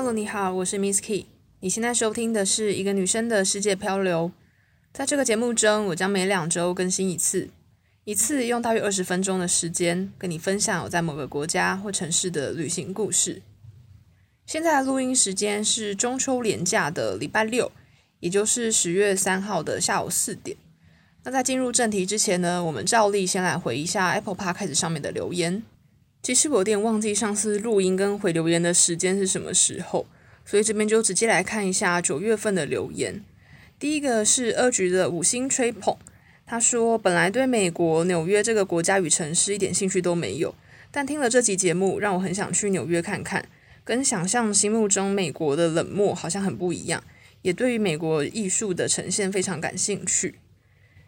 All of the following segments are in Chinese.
Hello，你好，我是 Miss Key。你现在收听的是一个女生的世界漂流。在这个节目中，我将每两周更新一次，一次用大约二十分钟的时间跟你分享我在某个国家或城市的旅行故事。现在的录音时间是中秋连假的礼拜六，也就是十月三号的下午四点。那在进入正题之前呢，我们照例先来回一下 Apple Podcast 上面的留言。其实我有点忘记上次录音跟回留言的时间是什么时候，所以这边就直接来看一下九月份的留言。第一个是二局的五星吹捧，他说本来对美国纽约这个国家与城市一点兴趣都没有，但听了这集节目，让我很想去纽约看看，跟想象心目中美国的冷漠好像很不一样，也对于美国艺术的呈现非常感兴趣。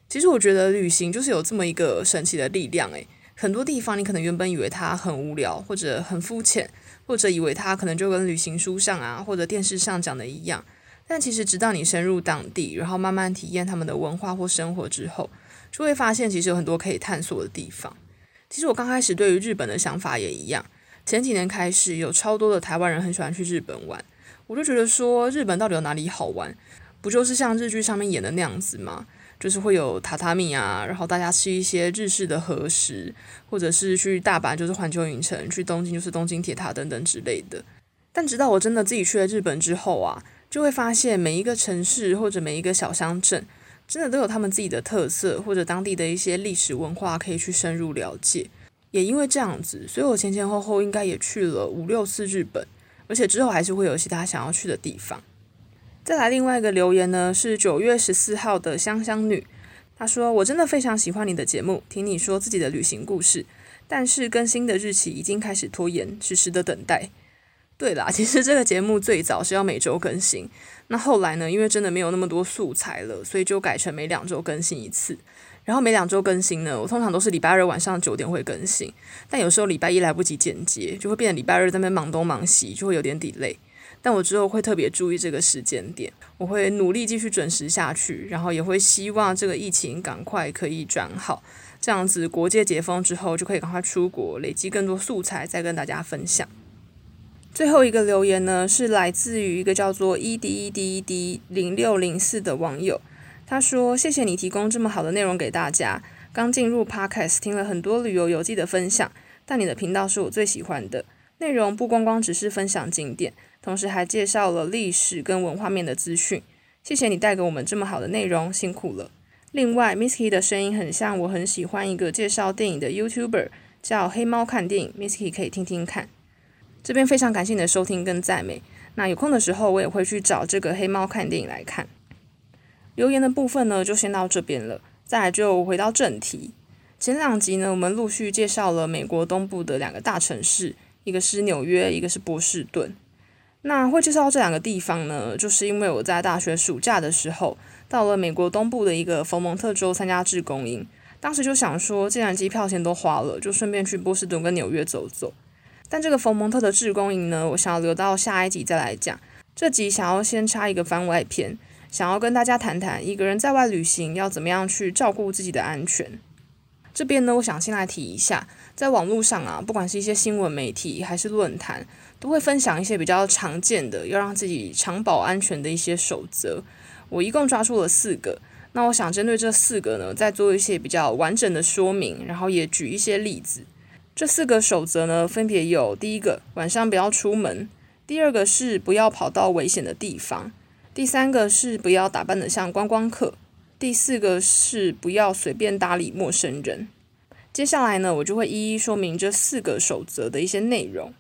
其实我觉得旅行就是有这么一个神奇的力量，诶。很多地方你可能原本以为它很无聊，或者很肤浅，或者以为它可能就跟旅行书上啊或者电视上讲的一样。但其实直到你深入当地，然后慢慢体验他们的文化或生活之后，就会发现其实有很多可以探索的地方。其实我刚开始对于日本的想法也一样。前几年开始有超多的台湾人很喜欢去日本玩，我就觉得说日本到底有哪里好玩？不就是像日剧上面演的那样子吗？就是会有榻榻米啊，然后大家吃一些日式的和食，或者是去大阪就是环球影城，去东京就是东京铁塔等等之类的。但直到我真的自己去了日本之后啊，就会发现每一个城市或者每一个小乡镇，真的都有他们自己的特色，或者当地的一些历史文化可以去深入了解。也因为这样子，所以我前前后后应该也去了五六次日本，而且之后还是会有其他想要去的地方。再来另外一个留言呢，是九月十四号的香香女，她说：“我真的非常喜欢你的节目，听你说自己的旅行故事，但是更新的日期已经开始拖延，迟迟的等待。”对啦，其实这个节目最早是要每周更新，那后来呢，因为真的没有那么多素材了，所以就改成每两周更新一次。然后每两周更新呢，我通常都是礼拜二晚上九点会更新，但有时候礼拜一来不及剪接，就会变成礼拜二在那边忙东忙西，就会有点 delay。但我之后会特别注意这个时间点，我会努力继续准时下去，然后也会希望这个疫情赶快可以转好，这样子国界解封之后就可以赶快出国，累积更多素材再跟大家分享。最后一个留言呢，是来自于一个叫做 e d e d e d 零六零四的网友，他说：“谢谢你提供这么好的内容给大家，刚进入 Podcast 听了很多旅游游记的分享，但你的频道是我最喜欢的，内容不光光只是分享景点。”同时还介绍了历史跟文化面的资讯，谢谢你带给我们这么好的内容，辛苦了。另外，Misky 的声音很像我很喜欢一个介绍电影的 YouTuber，叫黑猫看电影，Misky 可以听听看。这边非常感谢你的收听跟赞美，那有空的时候我也会去找这个黑猫看电影来看。留言的部分呢，就先到这边了，再来就回到正题。前两集呢，我们陆续介绍了美国东部的两个大城市，一个是纽约，一个是波士顿。那会介绍这两个地方呢，就是因为我在大学暑假的时候到了美国东部的一个佛蒙特州参加志工营，当时就想说，既然机票钱都花了，就顺便去波士顿跟纽约走走。但这个佛蒙特的志工营呢，我想要留到下一集再来讲。这集想要先插一个番外篇，想要跟大家谈谈一个人在外旅行要怎么样去照顾自己的安全。这边呢，我想先来提一下，在网络上啊，不管是一些新闻媒体还是论坛。都会分享一些比较常见的要让自己长保安全的一些守则。我一共抓住了四个，那我想针对这四个呢，再做一些比较完整的说明，然后也举一些例子。这四个守则呢，分别有：第一个，晚上不要出门；第二个是不要跑到危险的地方；第三个是不要打扮得像观光客；第四个是不要随便搭理陌生人。接下来呢，我就会一一说明这四个守则的一些内容。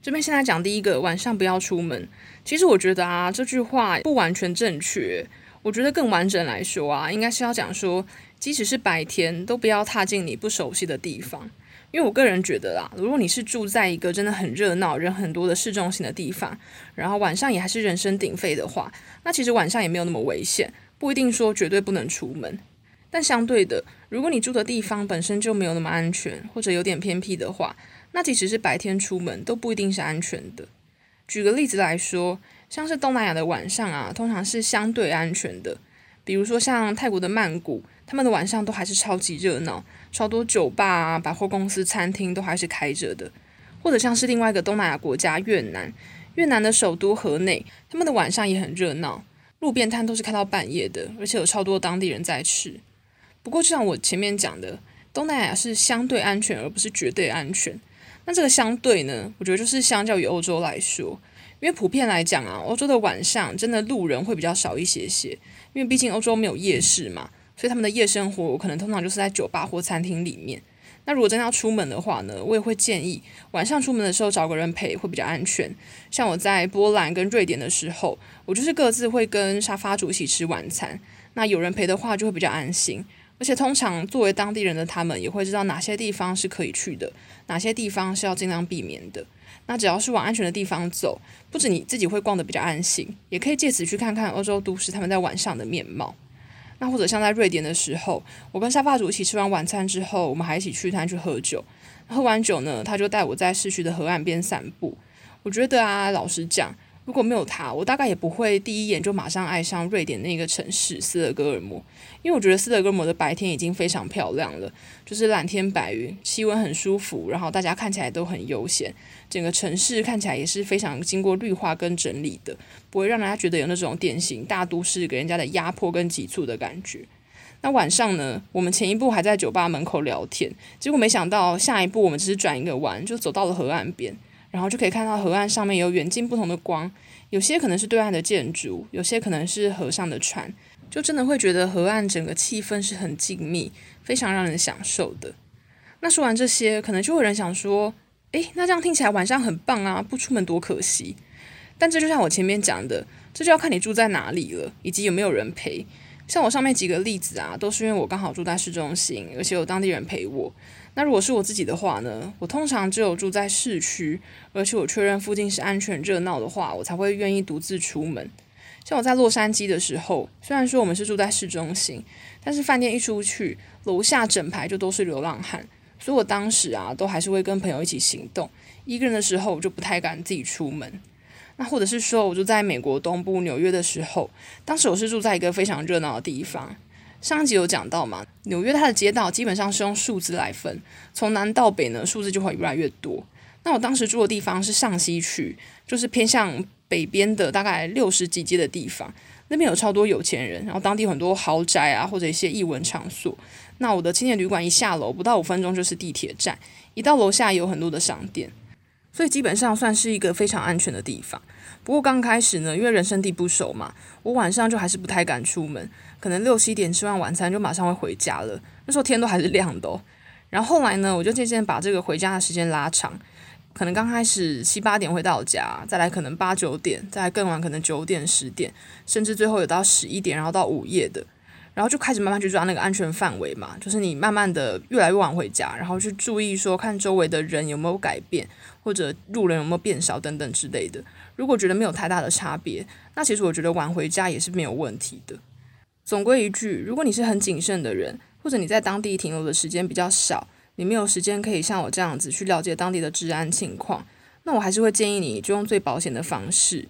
这边先来讲第一个，晚上不要出门。其实我觉得啊，这句话不完全正确。我觉得更完整来说啊，应该是要讲说，即使是白天，都不要踏进你不熟悉的地方。因为我个人觉得啦，如果你是住在一个真的很热闹、人很多的市中心的地方，然后晚上也还是人声鼎沸的话，那其实晚上也没有那么危险，不一定说绝对不能出门。但相对的，如果你住的地方本身就没有那么安全，或者有点偏僻的话，那即使是白天出门都不一定是安全的。举个例子来说，像是东南亚的晚上啊，通常是相对安全的。比如说像泰国的曼谷，他们的晚上都还是超级热闹，超多酒吧啊、百货公司、餐厅都还是开着的。或者像是另外一个东南亚国家越南，越南的首都河内，他们的晚上也很热闹，路边摊都是开到半夜的，而且有超多当地人在吃。不过，就像我前面讲的，东南亚是相对安全，而不是绝对安全。那这个相对呢，我觉得就是相较于欧洲来说，因为普遍来讲啊，欧洲的晚上真的路人会比较少一些些，因为毕竟欧洲没有夜市嘛。所以他们的夜生活，我可能通常就是在酒吧或餐厅里面。那如果真的要出门的话呢，我也会建议晚上出门的时候找个人陪，会比较安全。像我在波兰跟瑞典的时候，我就是各自会跟沙发主一起吃晚餐。那有人陪的话，就会比较安心。而且通常作为当地人的他们，也会知道哪些地方是可以去的，哪些地方是要尽量避免的。那只要是往安全的地方走，不止你自己会逛得比较安心，也可以借此去看看欧洲都市他们在晚上的面貌。那或者像在瑞典的时候，我跟沙发主一起吃完晚餐之后，我们还一起去他去喝酒。喝完酒呢，他就带我在市区的河岸边散步。我觉得啊，老实讲。如果没有他，我大概也不会第一眼就马上爱上瑞典那个城市斯德哥尔摩，因为我觉得斯德哥尔摩的白天已经非常漂亮了，就是蓝天白云，气温很舒服，然后大家看起来都很悠闲，整个城市看起来也是非常经过绿化跟整理的，不会让人家觉得有那种典型大都市给人家的压迫跟急促的感觉。那晚上呢，我们前一步还在酒吧门口聊天，结果没想到下一步我们只是转一个弯，就走到了河岸边。然后就可以看到河岸上面有远近不同的光，有些可能是对岸的建筑，有些可能是河上的船，就真的会觉得河岸整个气氛是很静谧，非常让人享受的。那说完这些，可能就有人想说，诶，那这样听起来晚上很棒啊，不出门多可惜。但这就像我前面讲的，这就要看你住在哪里了，以及有没有人陪。像我上面几个例子啊，都是因为我刚好住在市中心，而且有当地人陪我。那如果是我自己的话呢，我通常只有住在市区，而且我确认附近是安全热闹的话，我才会愿意独自出门。像我在洛杉矶的时候，虽然说我们是住在市中心，但是饭店一出去，楼下整排就都是流浪汉，所以我当时啊，都还是会跟朋友一起行动。一个人的时候，我就不太敢自己出门。那或者是说，我住在美国东部纽约的时候，当时我是住在一个非常热闹的地方。上一集有讲到嘛，纽约它的街道基本上是用数字来分，从南到北呢，数字就会越来越多。那我当时住的地方是上西区，就是偏向北边的大概六十几街的地方，那边有超多有钱人，然后当地很多豪宅啊，或者一些艺文场所。那我的青年旅馆一下楼不到五分钟就是地铁站，一到楼下有很多的商店。所以基本上算是一个非常安全的地方。不过刚开始呢，因为人生地不熟嘛，我晚上就还是不太敢出门，可能六七点吃完晚餐就马上会回家了。那时候天都还是亮的。然后后来呢，我就渐渐把这个回家的时间拉长，可能刚开始七八点回到家，再来可能八九点，再来更晚可能九点十点，甚至最后有到十一点，然后到午夜的。然后就开始慢慢去抓那个安全范围嘛，就是你慢慢的越来越晚回家，然后去注意说看周围的人有没有改变，或者路人有没有变少等等之类的。如果觉得没有太大的差别，那其实我觉得晚回家也是没有问题的。总归一句，如果你是很谨慎的人，或者你在当地停留的时间比较少，你没有时间可以像我这样子去了解当地的治安情况，那我还是会建议你就用最保险的方式。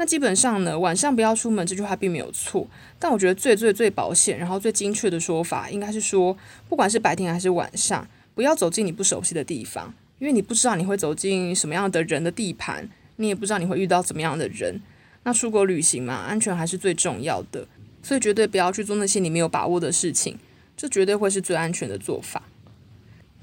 那基本上呢，晚上不要出门这句话并没有错，但我觉得最最最保险，然后最精确的说法，应该是说，不管是白天还是晚上，不要走进你不熟悉的地方，因为你不知道你会走进什么样的人的地盘，你也不知道你会遇到怎么样的人。那出国旅行嘛，安全还是最重要的，所以绝对不要去做那些你没有把握的事情，这绝对会是最安全的做法。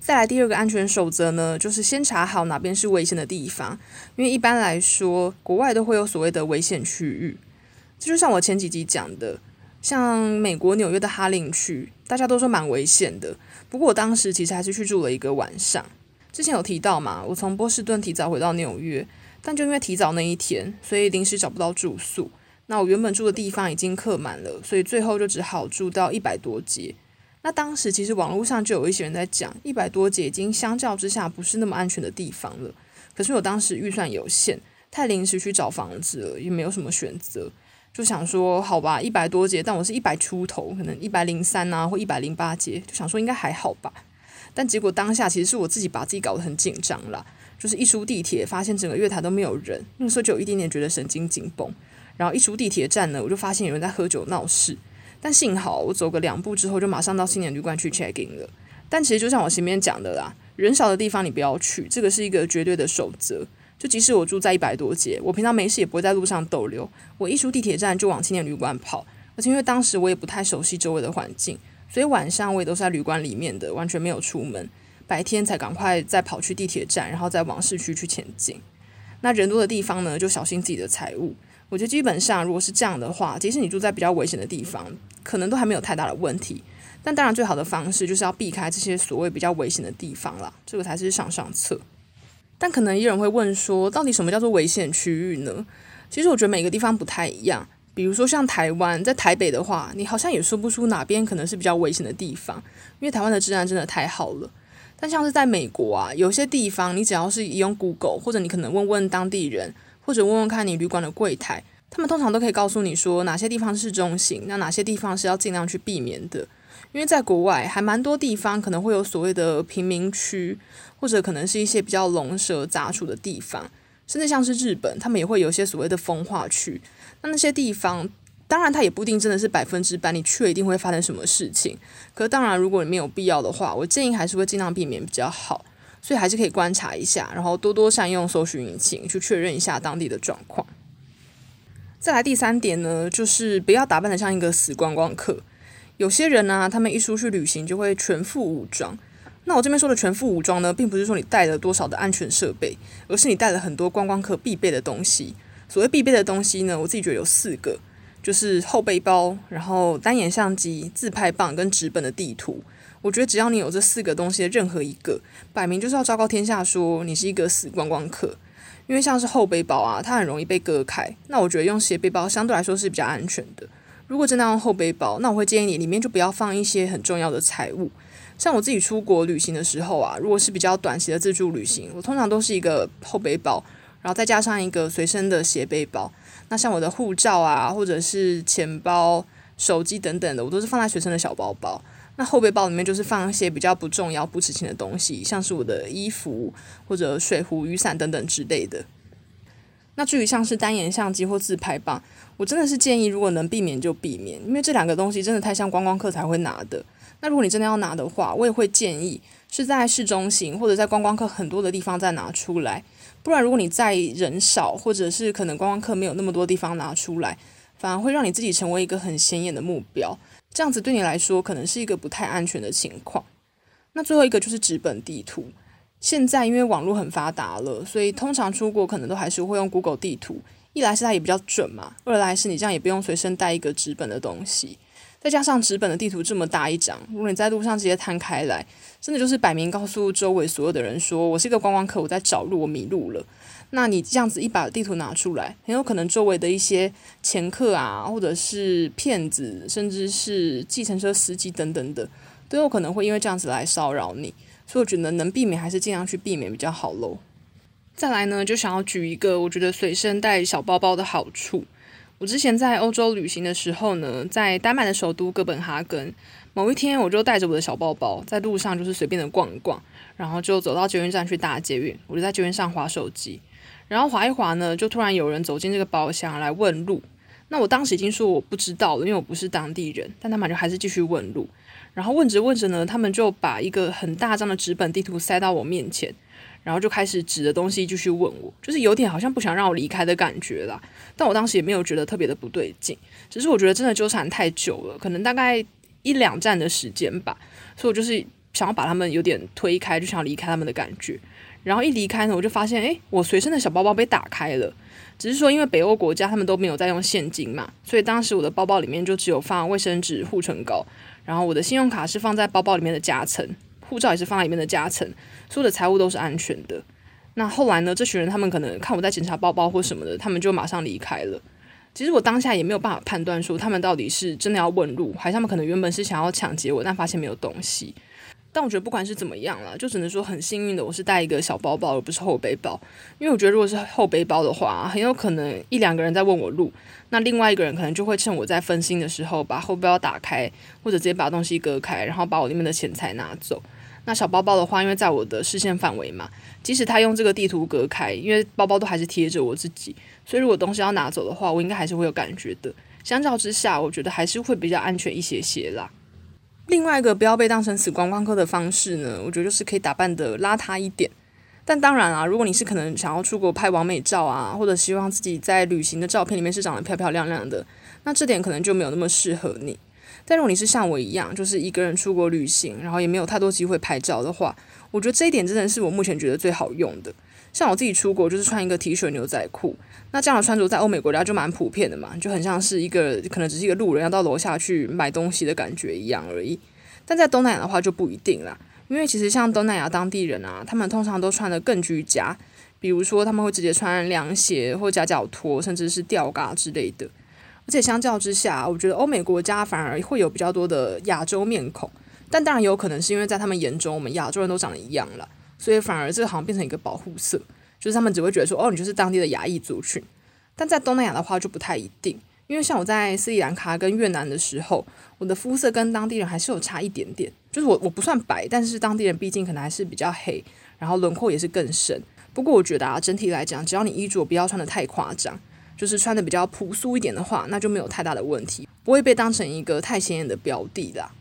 再来第二个安全守则呢，就是先查好哪边是危险的地方，因为一般来说，国外都会有所谓的危险区域。这就像我前几集讲的，像美国纽约的哈林区，大家都说蛮危险的。不过我当时其实还是去住了一个晚上。之前有提到嘛，我从波士顿提早回到纽约，但就因为提早那一天，所以临时找不到住宿。那我原本住的地方已经客满了，所以最后就只好住到一百多街。那当时其实网络上就有一些人在讲，一百多节已经相较之下不是那么安全的地方了。可是我当时预算有限，太临时去找房子了，也没有什么选择，就想说好吧，一百多节，但我是一百出头，可能一百零三啊或一百零八节，就想说应该还好吧。但结果当下其实是我自己把自己搞得很紧张啦，就是一出地铁发现整个月台都没有人，那个时候就有一点点觉得神经紧绷。然后一出地铁站呢，我就发现有人在喝酒闹事。但幸好我走个两步之后就马上到青年旅馆去 check in 了。但其实就像我前面讲的啦，人少的地方你不要去，这个是一个绝对的守则。就即使我住在一百多街，我平常没事也不会在路上逗留。我一出地铁站就往青年旅馆跑，而且因为当时我也不太熟悉周围的环境，所以晚上我也都是在旅馆里面的，完全没有出门。白天才赶快再跑去地铁站，然后再往市区去前进。那人多的地方呢，就小心自己的财物。我觉得基本上，如果是这样的话，即使你住在比较危险的地方，可能都还没有太大的问题。但当然，最好的方式就是要避开这些所谓比较危险的地方啦，这个才是上上策。但可能有人会问说，到底什么叫做危险区域呢？其实我觉得每个地方不太一样。比如说像台湾，在台北的话，你好像也说不出哪边可能是比较危险的地方，因为台湾的治安真的太好了。但像是在美国啊，有些地方你只要是用 Google，或者你可能问问当地人，或者问问看你旅馆的柜台，他们通常都可以告诉你说哪些地方是中心，那哪些地方是要尽量去避免的。因为在国外还蛮多地方可能会有所谓的贫民区，或者可能是一些比较龙蛇杂处的地方，甚至像是日本，他们也会有一些所谓的风化区。那那些地方，当然它也不一定真的是百分之百，你去了一定会发生什么事情。可当然，如果你没有必要的话，我建议还是会尽量避免比较好。所以还是可以观察一下，然后多多善用搜寻引擎去确认一下当地的状况。再来第三点呢，就是不要打扮得像一个死观光客。有些人呢、他们一出去旅行就会全副武装。那我这边说的全副武装呢，并不是说你带了多少的安全设备，而是你带了很多观光客必备的东西。所谓必备的东西呢，我自己觉得有四个，就是后背包，然后单眼相机、自拍棒跟纸本的地图。我觉得只要你有这四个东西的任何一个，摆明就是要昭告天下说你是一个死观光客。因为像是后背包啊，它很容易被割开。那我觉得用斜背包相对来说是比较安全的。如果真的要用后背包，那我会建议你里面就不要放一些很重要的财物。像我自己出国旅行的时候啊，如果是比较短期的自助旅行，我通常都是一个后背包，然后再加上一个随身的斜背包。那像我的护照啊，或者是钱包、手机等等的，我都是放在随身的小包包。那后背包里面就是放一些比较不重要、不值钱的东西，像是我的衣服或者水壶、雨伞等等之类的。那至于像是单眼相机或自拍棒，我真的是建议，如果能避免就避免，因为这两个东西真的太像观光客才会拿的。那如果你真的要拿的话，我也会建议是在市中心或者在观光客很多的地方再拿出来。不然，如果你在人少或者是可能观光客没有那么多地方拿出来，反而会让你自己成为一个很显眼的目标。这样子对你来说可能是一个不太安全的情况。那最后一个就是纸本地图。现在因为网络很发达了，所以通常出国可能都还是会用 Google 地图。一来是它也比较准嘛，二来是你这样也不用随身带一个纸本的东西。再加上纸本的地图这么大一张，如果你在路上直接摊开来，真的就是摆明告诉周围所有的人说，我是一个观光客，我在找路，我迷路了。那你这样子一把地图拿出来，很有可能周围的一些掮客啊，或者是骗子，甚至是计程车司机等等的，都有可能会因为这样子来骚扰你。所以我觉得能避免还是尽量去避免比较好喽。再来呢，就想要举一个我觉得随身带小包包的好处。我之前在欧洲旅行的时候呢，在丹麦的首都哥本哈根，某一天我就带着我的小包包，在路上就是随便的逛一逛，然后就走到捷运站去搭捷运，我就在捷运上滑手机，然后滑一滑呢，就突然有人走进这个包厢来问路。那我当时已经说我不知道了，因为我不是当地人，但他们就还是继续问路。然后问着问着呢，他们就把一个很大张的纸本地图塞到我面前，然后就开始指着东西继续问我，就是有点好像不想让我离开的感觉啦。但我当时也没有觉得特别的不对劲，只是我觉得真的纠缠太久了，可能大概一两站的时间吧，所以我就是想要把他们有点推开，就想要离开他们的感觉。然后一离开呢，我就发现，诶，我随身的小包包被打开了。只是说，因为北欧国家他们都没有在用现金嘛，所以当时我的包包里面就只有放卫生纸、护唇膏，然后我的信用卡是放在包包里面的夹层，护照也是放在里面的夹层，所有的财物都是安全的。那后来呢，这群人他们可能看我在检查包包或什么的，他们就马上离开了。其实我当下也没有办法判断说他们到底是真的要问路，还是他们可能原本是想要抢劫我，但发现没有东西。但我觉得不管是怎么样啦，就只能说很幸运的，我是带一个小包包而不是后背包。因为我觉得如果是后背包的话，很有可能一两个人在问我路，那另外一个人可能就会趁我在分心的时候把后背包打开，或者直接把东西割开，然后把我里面的钱财拿走。那小包包的话，因为在我的视线范围嘛，即使他用这个地图隔开，因为包包都还是贴着我自己，所以如果东西要拿走的话，我应该还是会有感觉的。相较之下，我觉得还是会比较安全一些些啦。另外一个不要被当成死观光客的方式呢，我觉得就是可以打扮得邋遢一点。但当然啊，如果你是可能想要出国拍完美照啊，或者希望自己在旅行的照片里面是长得漂漂亮亮的，那这点可能就没有那么适合你。但如果你是像我一样，就是一个人出国旅行，然后也没有太多机会拍照的话，我觉得这一点真的是我目前觉得最好用的。像我自己出国就是穿一个 T 恤牛仔裤，那这样的穿着在欧美国家就蛮普遍的嘛，就很像是一个可能只是一个路人要到楼下去买东西的感觉一样而已。但在东南亚的话就不一定啦，因为其实像东南亚当地人啊，他们通常都穿得更居家，比如说他们会直接穿凉鞋或夹脚拖，甚至是吊嘎之类的。而且相较之下，我觉得欧美国家反而会有比较多的亚洲面孔，但当然有可能是因为在他们眼中，我们亚洲人都长得一样了。所以反而这个好像变成一个保护色，就是他们只会觉得说，哦，你就是当地的亚裔族群。但在东南亚的话就不太一定，因为像我在斯里兰卡跟越南的时候，我的肤色跟当地人还是有差一点点。就是我我不算白，但是当地人毕竟可能还是比较黑，然后轮廓也是更深。不过我觉得啊，整体来讲，只要你衣着不要穿得太夸张，就是穿得比较朴素一点的话，那就没有太大的问题，不会被当成一个太显眼的标的啦。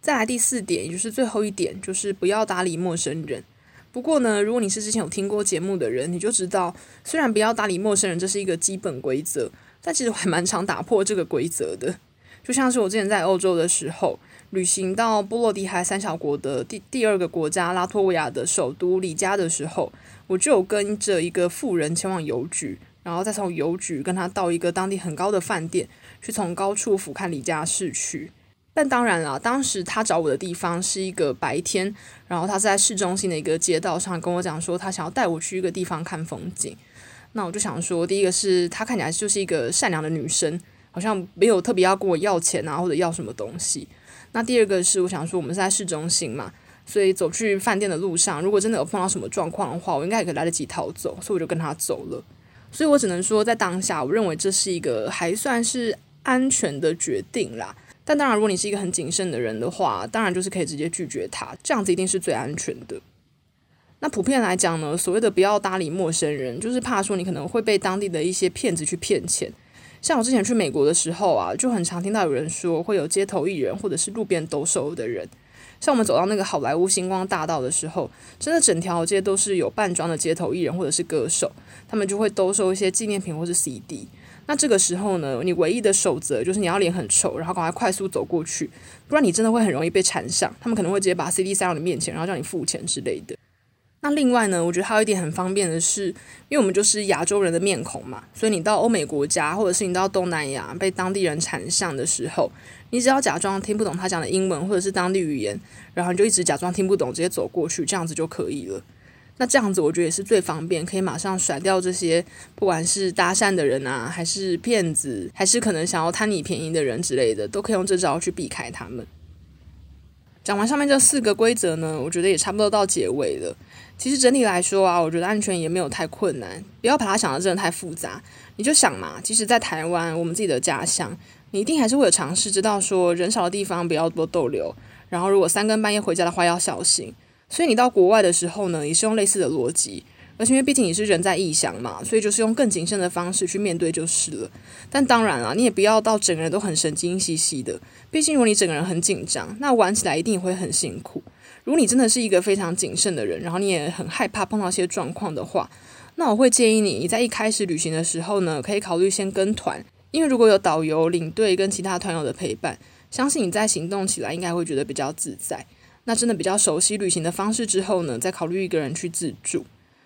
再来第四点，也就是最后一点，就是不要搭理陌生人。不过呢，如果你是之前有听过节目的人，你就知道，虽然不要搭理陌生人，这是一个基本规则，但其实我还蛮常打破这个规则的。就像是我之前在欧洲的时候，旅行到波罗的海三小国的第第二个国家拉脱维亚的首都里加的时候，我就有跟着一个富人前往邮局，然后再从邮局跟他到一个当地很高的饭店，去从高处俯瞰里加市区。但当然了，当时他找我的地方是一个白天，然后他在市中心的一个街道上跟我讲说，他想要带我去一个地方看风景。那我就想说，第一个是他看起来就是一个善良的女生，好像没有特别要跟我要钱啊，或者要什么东西。那第二个是我想说，我们是在市中心嘛，所以走去饭店的路上，如果真的有碰到什么状况的话，我应该也可以来得及逃走，所以我就跟他走了。所以我只能说，在当下，我认为这是一个还算是安全的决定啦。但当然，如果你是一个很谨慎的人的话，当然就是可以直接拒绝他，这样子一定是最安全的。那普遍来讲呢，所谓的不要搭理陌生人，就是怕说你可能会被当地的一些骗子去骗钱。像我之前去美国的时候啊，就很常听到有人说会有街头艺人或者是路边兜售的人。像我们走到那个好莱坞星光大道的时候，真的整条街都是有扮装的街头艺人或者是歌手，他们就会兜售一些纪念品或是 CD。那这个时候呢，你唯一的守则就是你要脸很臭，然后赶快快速走过去，不然你真的会很容易被缠上。他们可能会直接把 CD 塞到你面前，然后叫你付钱之类的。那另外呢，我觉得还有一点很方便的是，因为我们就是亚洲人的面孔嘛，所以你到欧美国家或者是你到东南亚被当地人缠上的时候，你只要假装听不懂他讲的英文或者是当地语言，然后你就一直假装听不懂，直接走过去，这样子就可以了。那这样子我觉得也是最方便，可以马上甩掉这些不管是搭讪的人啊，还是骗子，还是可能想要贪你便宜的人之类的，都可以用这招去避开他们。讲完上面这四个规则呢，我觉得也差不多到结尾了。其实整体来说啊，我觉得安全也没有太困难，不要把它想得真的太复杂。你就想嘛，其实，在台湾我们自己的家乡，你一定还是会有尝试知道说人少的地方不要多逗留，然后如果三更半夜回家的话要小心。所以你到国外的时候呢，也是用类似的逻辑，而且因为毕竟你是人在异乡嘛，所以就是用更谨慎的方式去面对就是了。但当然了，你也不要到整个人都很神经兮兮的，毕竟如果你整个人很紧张，那玩起来一定会很辛苦。如果你真的是一个非常谨慎的人，然后你也很害怕碰到一些状况的话，那我会建议你，你在一开始旅行的时候呢，可以考虑先跟团，因为如果有导游、领队跟其他团友的陪伴，相信你在行动起来应该会觉得比较自在。那真的比较熟悉旅行的方式之后呢，再考虑一个人去自助，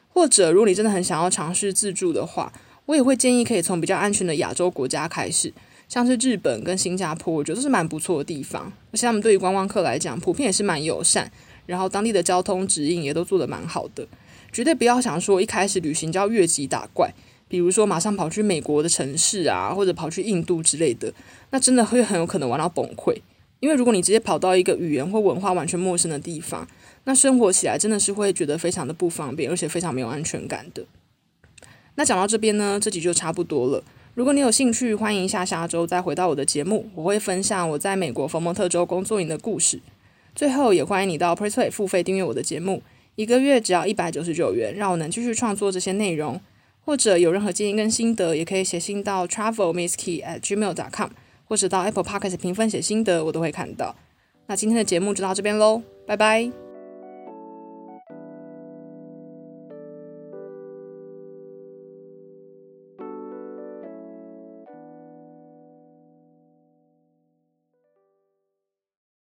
或者如果你真的很想要尝试自助的话，我也会建议可以从比较安全的亚洲国家开始，像是日本跟新加坡，我觉得是蛮不错的地方，而且他们对于观光客来讲，普遍也是蛮友善，然后当地的交通指引也都做得蛮好的，绝对不要想说一开始旅行就要越级打怪，比如说马上跑去美国的城市啊，或者跑去印度之类的，那真的会很有可能玩到崩溃。因为如果你直接跑到一个语言或文化完全陌生的地方，那生活起来真的是会觉得非常的不方便，而且非常没有安全感的。那讲到这边呢，这集就差不多了。如果你有兴趣，欢迎下下周再回到我的节目，我会分享我在美国佛蒙特州工作营的故事。最后也欢迎你到 PressPlay 付费订阅我的节目，一个月只要一百九十九元，让我能继续创作这些内容。或者有任何建议跟心得，也可以写信到 travelmisskey@gmail.com。或者到 Apple Podcast 评分写心得，我都会看到。那今天的节目就到这边喽，拜拜。